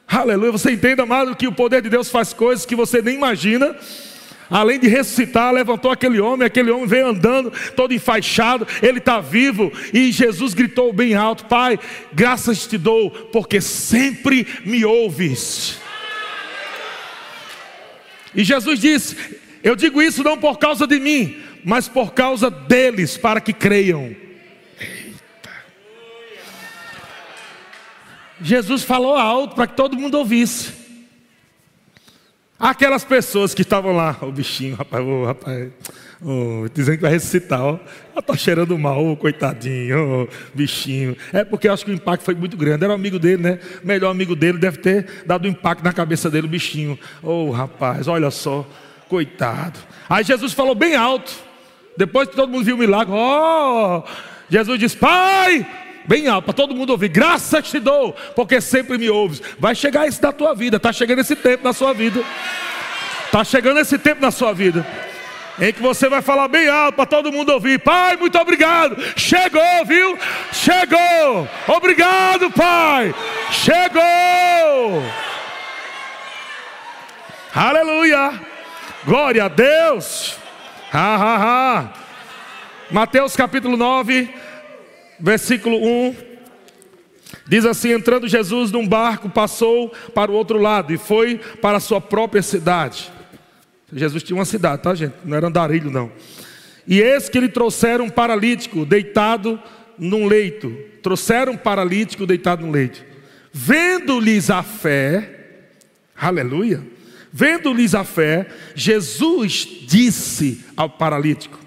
Aleluia, você entende, amado, que o poder de Deus faz coisas que você nem imagina. Além de ressuscitar, levantou aquele homem, aquele homem veio andando, todo enfaixado, ele está vivo, e Jesus gritou bem alto: Pai, graças te dou, porque sempre me ouves. E Jesus disse: Eu digo isso não por causa de mim, mas por causa deles, para que creiam. Eita. Jesus falou alto para que todo mundo ouvisse. Aquelas pessoas que estavam lá, o bichinho, rapaz, o rapaz, oh, dizendo que vai ressuscitar, ó, está cheirando mal, oh, coitadinho, oh, bichinho. É porque eu acho que o impacto foi muito grande. Era um amigo dele, né? O melhor amigo dele deve ter dado um impacto na cabeça dele, o bichinho. Oh, rapaz, olha só, coitado. Aí Jesus falou bem alto, depois que todo mundo viu o milagre, oh, Jesus disse: Pai, bem alto, para todo mundo ouvir. Graças te dou, porque sempre me ouves. Vai chegar isso na tua vida, está chegando esse tempo na sua vida. Está chegando esse tempo na sua vida. Em que você vai falar bem alto para todo mundo ouvir. Pai, muito obrigado. Chegou, viu? Chegou. Obrigado, Pai. Chegou. Aleluia. Glória a Deus. Ha, ha, ha. Mateus capítulo 9 versículo 1. Diz assim: Entrando Jesus num barco, passou para o outro lado e foi para a sua própria cidade. Jesus tinha uma cidade, tá, gente? Não era andarilho, não. E eis que lhe trouxeram um paralítico deitado num leito. Trouxeram um paralítico deitado num leito. Vendo-lhes a fé, aleluia. Vendo-lhes a fé, Jesus disse ao paralítico: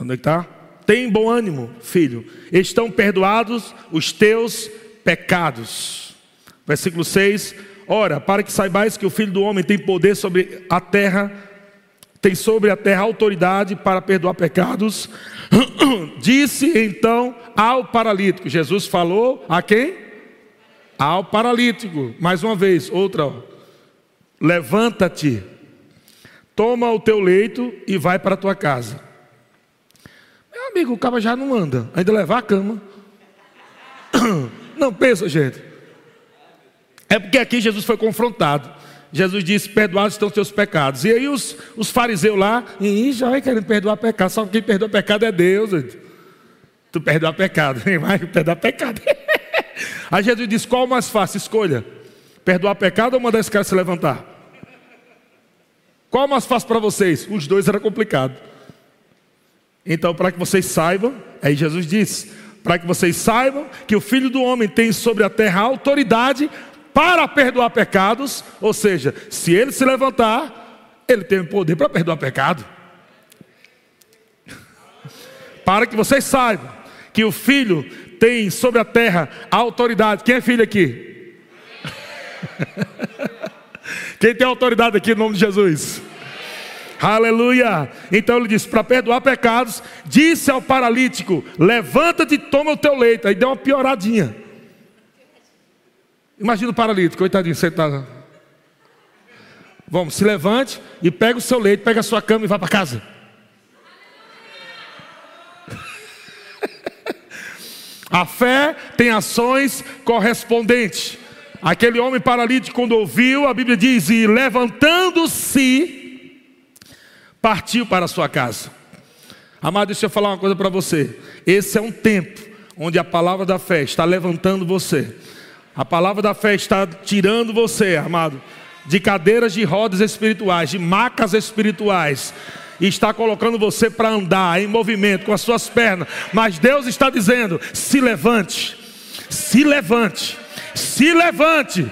Onde é está? Tem bom ânimo, filho. Estão perdoados os teus pecados. Versículo 6. Ora, para que saibais que o filho do homem tem poder sobre a terra, tem sobre a terra autoridade para perdoar pecados. Disse então ao paralítico. Jesus falou a quem? Ao paralítico. Mais uma vez, outra. Levanta-te, toma o teu leito e vai para a tua casa amigo, o cabo já não anda, ainda levar a cama. Não pensa, gente. É porque aqui Jesus foi confrontado. Jesus disse: Perdoados estão os teus pecados. E aí os, os fariseus lá, e já vai querendo perdoar pecado. Só que quem perdoa pecado é Deus. Gente. Tu perdoa pecado, vai perdoar pecado. aí Jesus disse: Qual mais fácil? Escolha: perdoar pecado ou mandar esse cara se levantar? Qual mais fácil para vocês? Os dois era complicado. Então, para que vocês saibam, aí Jesus diz: para que vocês saibam que o Filho do Homem tem sobre a terra autoridade para perdoar pecados, ou seja, se ele se levantar, ele tem o poder para perdoar pecado. para que vocês saibam que o Filho tem sobre a terra a autoridade. Quem é filho aqui? Quem tem autoridade aqui no nome de Jesus? Aleluia. Então ele disse: para perdoar pecados, disse ao paralítico: levanta-te e toma o teu leito. Aí deu uma pioradinha. Imagina o paralítico, coitadinho, sentado. Vamos, se levante e pega o seu leito, pega a sua cama e vá para casa. A fé tem ações correspondentes. Aquele homem paralítico, quando ouviu, a Bíblia diz: e levantando-se, partiu para a sua casa. Amado, deixa eu falar uma coisa para você. Esse é um tempo onde a palavra da fé está levantando você. A palavra da fé está tirando você, amado, de cadeiras de rodas espirituais, de macas espirituais. E está colocando você para andar em movimento com as suas pernas. Mas Deus está dizendo: se levante, se levante, se levante.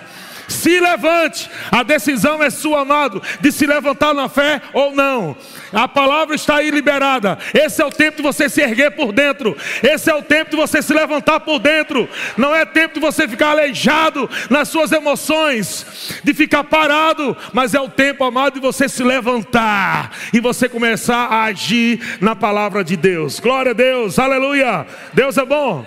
Se levante, a decisão é sua, amado, de se levantar na fé ou não. A palavra está aí liberada. Esse é o tempo de você se erguer por dentro. Esse é o tempo de você se levantar por dentro. Não é tempo de você ficar aleijado nas suas emoções, de ficar parado, mas é o tempo, amado, de você se levantar e você começar a agir na palavra de Deus. Glória a Deus, aleluia. Deus é bom.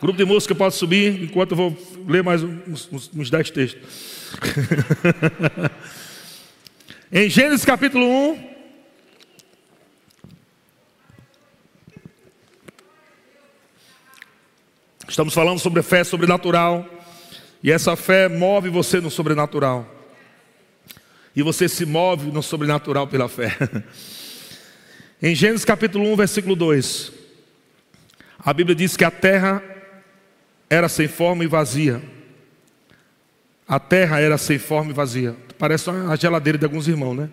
Grupo de música pode subir enquanto eu vou ler mais uns, uns, uns dez textos. em Gênesis capítulo 1. Estamos falando sobre fé sobrenatural. E essa fé move você no sobrenatural. E você se move no sobrenatural pela fé. em Gênesis capítulo 1, versículo 2. A Bíblia diz que a terra era sem forma e vazia. A terra era sem forma e vazia. Parece a geladeira de alguns irmãos, né?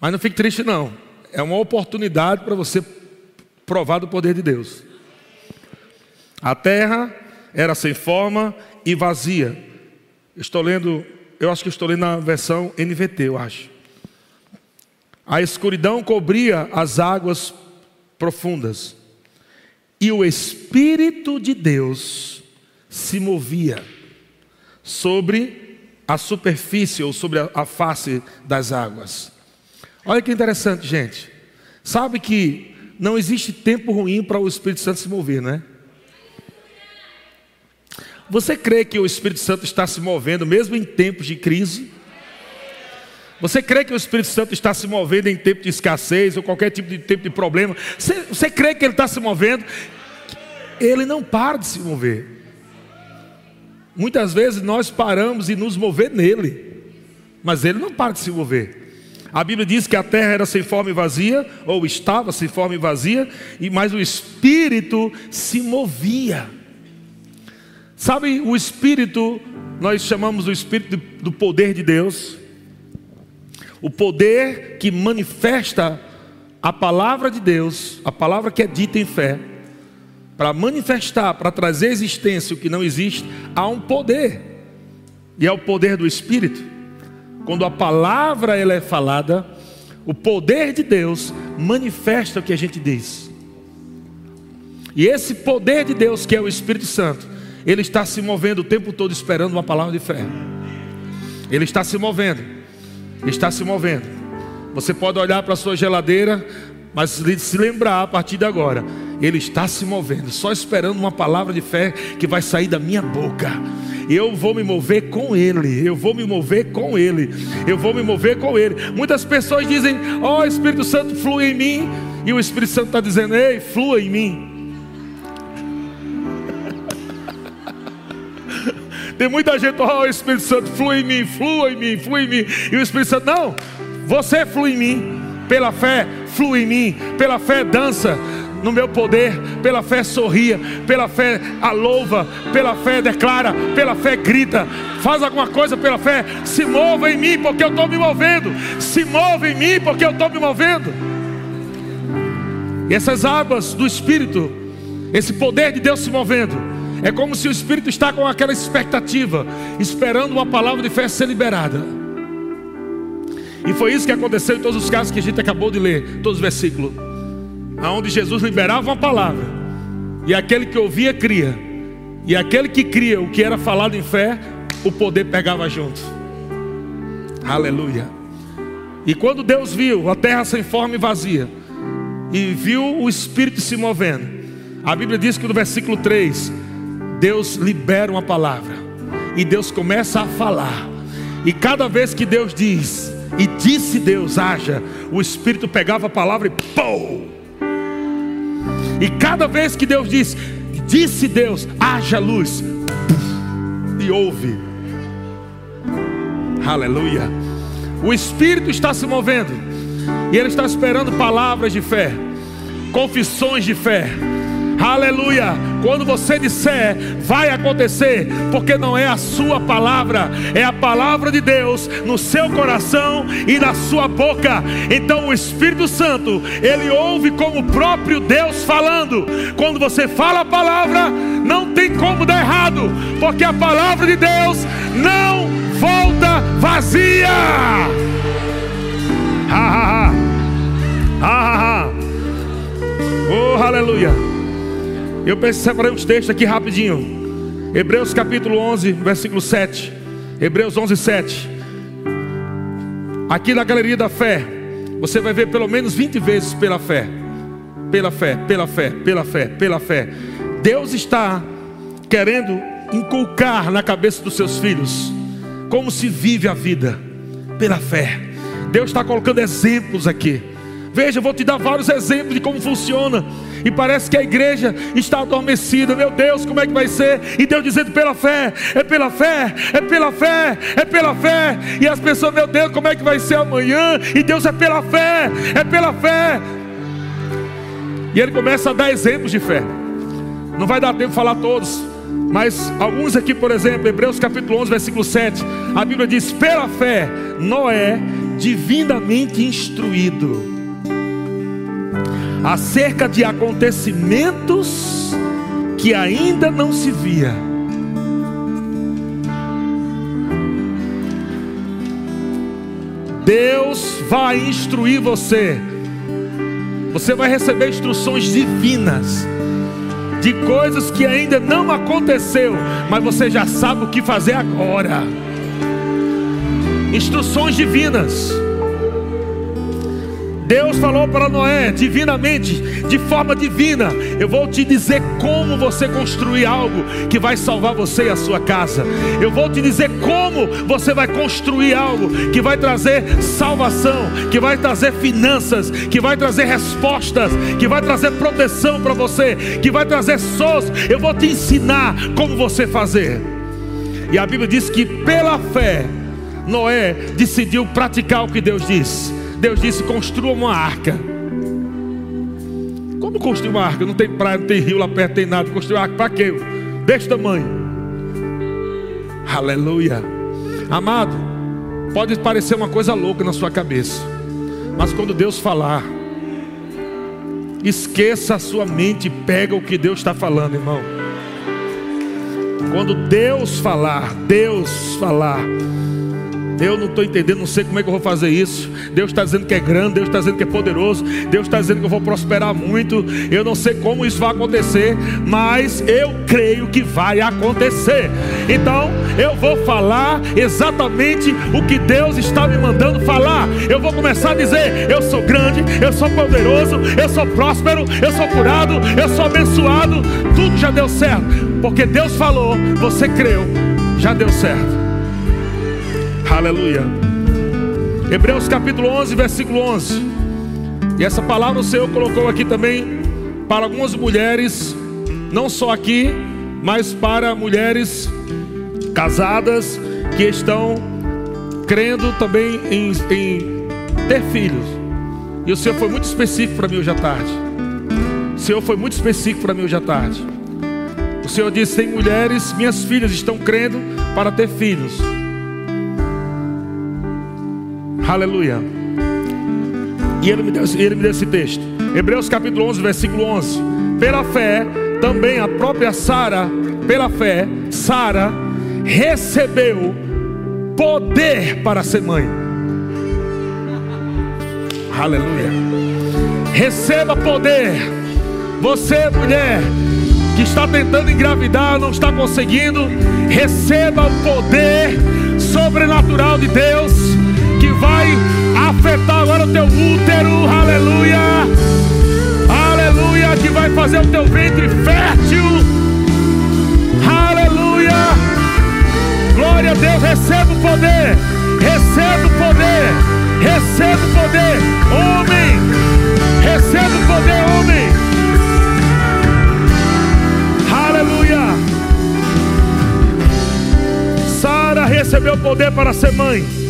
Mas não fique triste, não. É uma oportunidade para você provar do poder de Deus. A terra era sem forma e vazia. Estou lendo, eu acho que estou lendo na versão NVT, eu acho. A escuridão cobria as águas profundas e o Espírito de Deus se movia sobre a superfície ou sobre a, face das águas. Olha que interessante, gente. Sabe que não existe tempo ruim para o Espírito Santo se mover, não é? Você crê que o Espírito Santo está se movendo mesmo em tempos de crise? Você crê que o Espírito Santo está se movendo em tempo de escassez ou qualquer tipo de tempo de problema? Você, você crê que ele está se movendo? Ele não para de se mover. Muitas vezes nós paramos e nos mover nele, mas ele não para de se mover. A Bíblia diz que a terra era sem forma e vazia, ou estava sem forma e vazia, e mas o Espírito se movia. Sabe, o Espírito, nós chamamos o Espírito do poder de Deus, o poder que manifesta a palavra de Deus, a palavra que é dita em fé para manifestar, para trazer existência o que não existe, há um poder. E é o poder do Espírito. Quando a palavra ela é falada, o poder de Deus manifesta o que a gente diz. E esse poder de Deus, que é o Espírito Santo, ele está se movendo o tempo todo esperando uma palavra de fé. Ele está se movendo. Está se movendo. Você pode olhar para a sua geladeira, mas se lembrar a partir de agora, Ele está se movendo, só esperando uma palavra de fé que vai sair da minha boca. Eu vou me mover com Ele, eu vou me mover com Ele, eu vou me mover com Ele. Muitas pessoas dizem: Ó oh, Espírito Santo, flui em mim, e o Espírito Santo está dizendo: Ei, flua em mim. Tem muita gente, ó oh, Espírito Santo, flui em mim, flua em mim, flui em mim. E o Espírito Santo, não, você flui em mim, pela fé, flui em mim, pela fé dança no meu poder, pela fé sorria, pela fé a louva, pela fé declara, pela fé grita, faz alguma coisa pela fé, se mova em mim porque eu estou me movendo, se move em mim porque eu estou me movendo. E essas águas do Espírito, esse poder de Deus se movendo, é como se o Espírito está com aquela expectativa, esperando uma palavra de fé ser liberada. E foi isso que aconteceu em todos os casos que a gente acabou de ler, todos os versículos. Onde Jesus liberava uma palavra. E aquele que ouvia, cria. E aquele que cria o que era falado em fé, o poder pegava junto. Aleluia. E quando Deus viu a terra sem forma e vazia, e viu o Espírito se movendo, a Bíblia diz que no versículo 3, Deus libera uma palavra, e Deus começa a falar, e cada vez que Deus diz, e disse Deus: haja. O Espírito pegava a palavra e pô! E cada vez que Deus disse, disse Deus: haja luz. E ouve. Aleluia. O Espírito está se movendo. E Ele está esperando palavras de fé, confissões de fé. Aleluia Quando você disser, vai acontecer, porque não é a sua palavra, é a palavra de Deus no seu coração e na sua boca. Então o Espírito Santo, ele ouve como o próprio Deus falando. Quando você fala a palavra, não tem como dar errado, porque a palavra de Deus não volta vazia. Ha, ha, ha. Ha, ha, ha. Oh, aleluia. Eu separei uns textos aqui rapidinho. Hebreus capítulo 11, versículo 7. Hebreus 11, 7. Aqui na galeria da fé, você vai ver pelo menos 20 vezes pela fé. Pela fé, pela fé, pela fé, pela fé. Deus está querendo inculcar na cabeça dos seus filhos como se vive a vida pela fé. Deus está colocando exemplos aqui. Veja, eu vou te dar vários exemplos de como funciona. E parece que a igreja está adormecida. Meu Deus, como é que vai ser? E Deus dizendo pela fé, é pela fé, é pela fé, é pela fé. E as pessoas, meu Deus, como é que vai ser amanhã? E Deus é pela fé, é pela fé. E ele começa a dar exemplos de fé. Não vai dar tempo de falar todos. Mas alguns aqui, por exemplo, Hebreus capítulo 11, versículo 7, a Bíblia diz: pela fé, Noé, divinamente instruído acerca de acontecimentos que ainda não se via. Deus vai instruir você. Você vai receber instruções divinas de coisas que ainda não aconteceu, mas você já sabe o que fazer agora. Instruções divinas. Deus falou para Noé divinamente, de forma divina: Eu vou te dizer como você construir algo que vai salvar você e a sua casa. Eu vou te dizer como você vai construir algo que vai trazer salvação, que vai trazer finanças, que vai trazer respostas, que vai trazer proteção para você, que vai trazer sós. Eu vou te ensinar como você fazer. E a Bíblia diz que pela fé, Noé decidiu praticar o que Deus disse. Deus disse: construa uma arca. Como construir uma arca? Não tem praia, não tem rio lá perto, tem nada. Construir uma arca para quê? Deste tamanho. Aleluia. Amado, pode parecer uma coisa louca na sua cabeça, mas quando Deus falar, esqueça a sua mente e pega o que Deus está falando, irmão. Quando Deus falar, Deus falar, eu não estou entendendo, não sei como é que eu vou fazer isso. Deus está dizendo que é grande, Deus está dizendo que é poderoso, Deus está dizendo que eu vou prosperar muito. Eu não sei como isso vai acontecer, mas eu creio que vai acontecer. Então, eu vou falar exatamente o que Deus está me mandando falar. Eu vou começar a dizer: eu sou grande, eu sou poderoso, eu sou próspero, eu sou curado, eu sou abençoado. Tudo já deu certo, porque Deus falou, você creu, já deu certo. Aleluia. Hebreus capítulo 11, versículo 11. E essa palavra o Senhor colocou aqui também para algumas mulheres, não só aqui, mas para mulheres casadas que estão crendo também em, em ter filhos. E o Senhor foi muito específico para mim hoje à tarde. O Senhor foi muito específico para mim hoje à tarde. O Senhor disse: tem mulheres, minhas filhas estão crendo para ter filhos. Aleluia. E ele me, deu, ele me deu esse texto. Hebreus capítulo 11, versículo 11. Pela fé, também a própria Sara, pela fé, Sara recebeu poder para ser mãe. Aleluia. Receba poder. Você, mulher, que está tentando engravidar, não está conseguindo, receba o poder sobrenatural de Deus vai afetar agora o teu útero, aleluia, aleluia, que vai fazer o teu ventre fértil, aleluia, glória a Deus, receba o poder, receba o poder, receba o poder, homem, receba o poder, homem, aleluia. Sara recebeu poder para ser mãe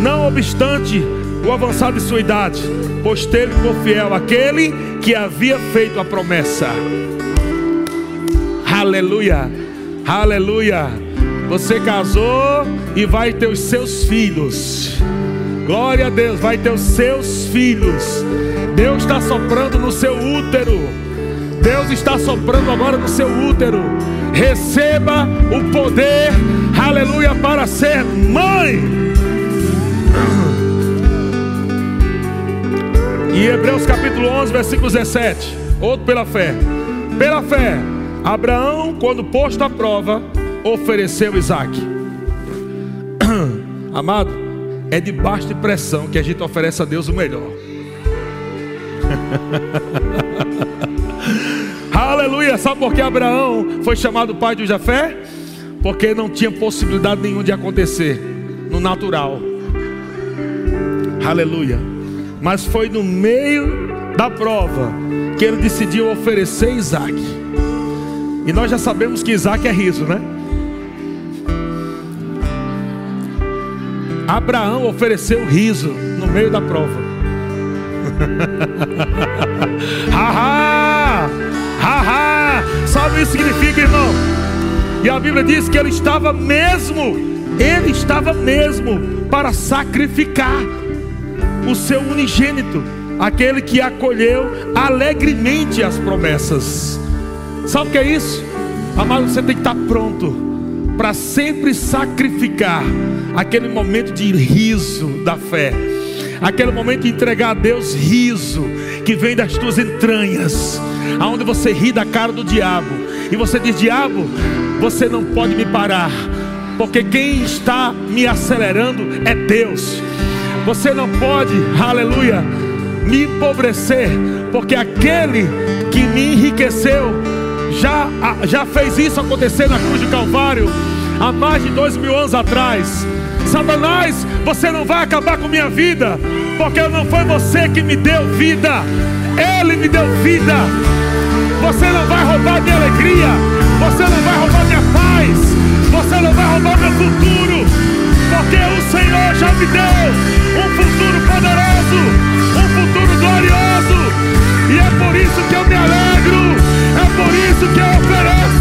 não obstante o avançar de sua idade, pois teve por fiel aquele que havia feito a promessa. Aleluia, aleluia. Você casou e vai ter os seus filhos. Glória a Deus, vai ter os seus filhos. Deus está soprando no seu útero. Deus está soprando agora no seu útero. Receba o poder, aleluia, para ser mãe. E Hebreus capítulo 11, versículo 17. Outro pela fé. Pela fé, Abraão, quando posto à prova, ofereceu Isaac. Amado, é debaixo de pressão que a gente oferece a Deus o melhor. Aleluia! Sabe por que Abraão foi chamado pai de Jafé? Porque não tinha possibilidade nenhuma de acontecer no natural. Aleluia! Mas foi no meio da prova que ele decidiu oferecer Isaac. E nós já sabemos que Isaac é riso, né? Abraão ofereceu riso no meio da prova. Haha! Haha! Sabe o que significa, irmão? E a Bíblia diz que ele estava mesmo, ele estava mesmo para sacrificar o seu unigênito, aquele que acolheu alegremente as promessas. Sabe o que é isso? Amado, você tem que estar pronto para sempre sacrificar aquele momento de riso da fé, aquele momento de entregar a Deus riso que vem das tuas entranhas, aonde você ri da cara do diabo e você diz: Diabo, você não pode me parar, porque quem está me acelerando é Deus. Você não pode, aleluia, me empobrecer, porque aquele que me enriqueceu já, já fez isso acontecer na cruz do Calvário há mais de dois mil anos atrás. Satanás, você não vai acabar com minha vida, porque não foi você que me deu vida, Ele me deu vida. Você não vai roubar minha alegria, você não vai roubar minha paz, você não vai roubar meu futuro, porque o Senhor já me deu um futuro poderoso, um futuro glorioso, e é por isso que eu me alegro, é por isso que eu ofereço.